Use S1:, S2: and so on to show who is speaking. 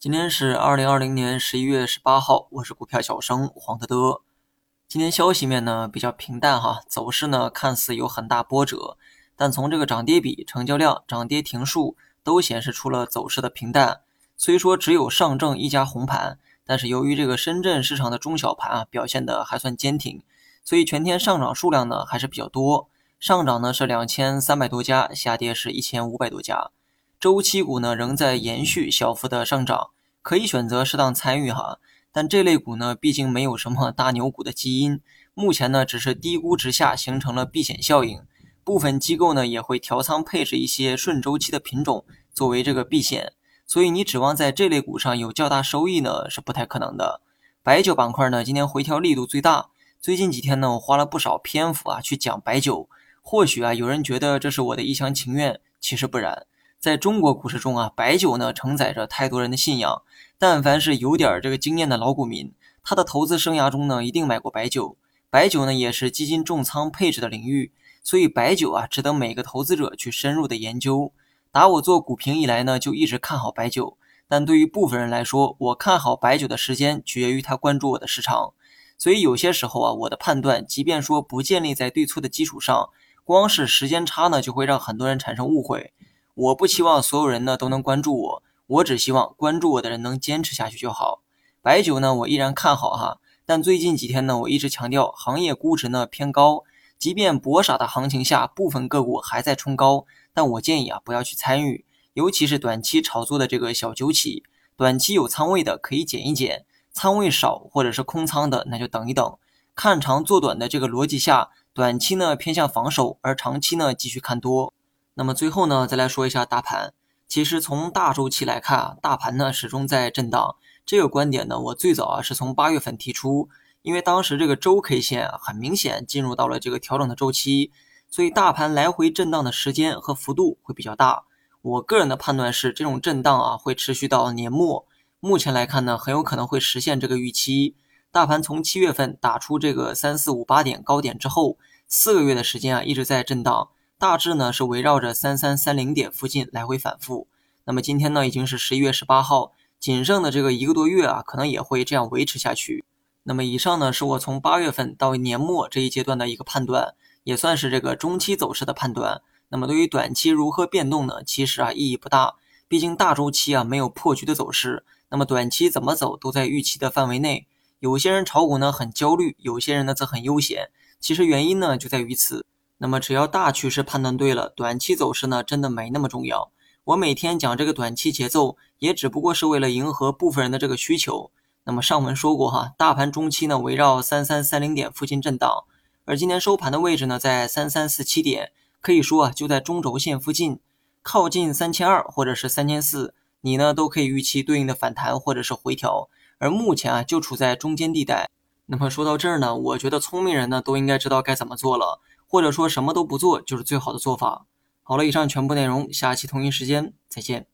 S1: 今天是二零二零年十一月十八号，我是股票小生黄德德。今天消息面呢比较平淡哈，走势呢看似有很大波折，但从这个涨跌比、成交量、涨跌停数都显示出了走势的平淡。虽说只有上证一家红盘，但是由于这个深圳市场的中小盘啊表现的还算坚挺，所以全天上涨数量呢还是比较多。上涨呢是两千三百多家，下跌是一千五百多家。周期股呢仍在延续小幅的上涨，可以选择适当参与哈。但这类股呢，毕竟没有什么大牛股的基因，目前呢只是低估值下形成了避险效应。部分机构呢也会调仓配置一些顺周期的品种作为这个避险，所以你指望在这类股上有较大收益呢是不太可能的。白酒板块呢今天回调力度最大，最近几天呢我花了不少篇幅啊去讲白酒，或许啊有人觉得这是我的一厢情愿，其实不然。在中国股市中啊，白酒呢承载着太多人的信仰。但凡是有点这个经验的老股民，他的投资生涯中呢，一定买过白酒。白酒呢也是基金重仓配置的领域，所以白酒啊，值得每个投资者去深入的研究。打我做股评以来呢，就一直看好白酒。但对于部分人来说，我看好白酒的时间取决于他关注我的市场。所以有些时候啊，我的判断，即便说不建立在对错的基础上，光是时间差呢，就会让很多人产生误会。我不期望所有人呢都能关注我，我只希望关注我的人能坚持下去就好。白酒呢，我依然看好哈，但最近几天呢，我一直强调行业估值呢偏高，即便博傻的行情下，部分个股还在冲高，但我建议啊不要去参与，尤其是短期炒作的这个小酒企，短期有仓位的可以减一减，仓位少或者是空仓的那就等一等。看长做短的这个逻辑下，短期呢偏向防守，而长期呢继续看多。那么最后呢，再来说一下大盘。其实从大周期来看啊，大盘呢始终在震荡。这个观点呢，我最早啊是从八月份提出，因为当时这个周 K 线很明显进入到了这个调整的周期，所以大盘来回震荡的时间和幅度会比较大。我个人的判断是，这种震荡啊会持续到年末。目前来看呢，很有可能会实现这个预期。大盘从七月份打出这个三四五八点高点之后，四个月的时间啊一直在震荡。大致呢是围绕着三三三零点附近来回反复。那么今天呢已经是十一月十八号，仅剩的这个一个多月啊，可能也会这样维持下去。那么以上呢是我从八月份到年末这一阶段的一个判断，也算是这个中期走势的判断。那么对于短期如何变动呢？其实啊意义不大，毕竟大周期啊没有破局的走势，那么短期怎么走都在预期的范围内。有些人炒股呢很焦虑，有些人呢则很悠闲。其实原因呢就在于此。那么只要大趋势判断对了，短期走势呢真的没那么重要。我每天讲这个短期节奏，也只不过是为了迎合部分人的这个需求。那么上文说过哈，大盘中期呢围绕三三三零点附近震荡，而今天收盘的位置呢在三三四七点，可以说啊就在中轴线附近，靠近三千二或者是三千四，你呢都可以预期对应的反弹或者是回调。而目前啊就处在中间地带。那么说到这儿呢，我觉得聪明人呢都应该知道该怎么做了。或者说什么都不做就是最好的做法。好了，以上全部内容，下期同一时间再见。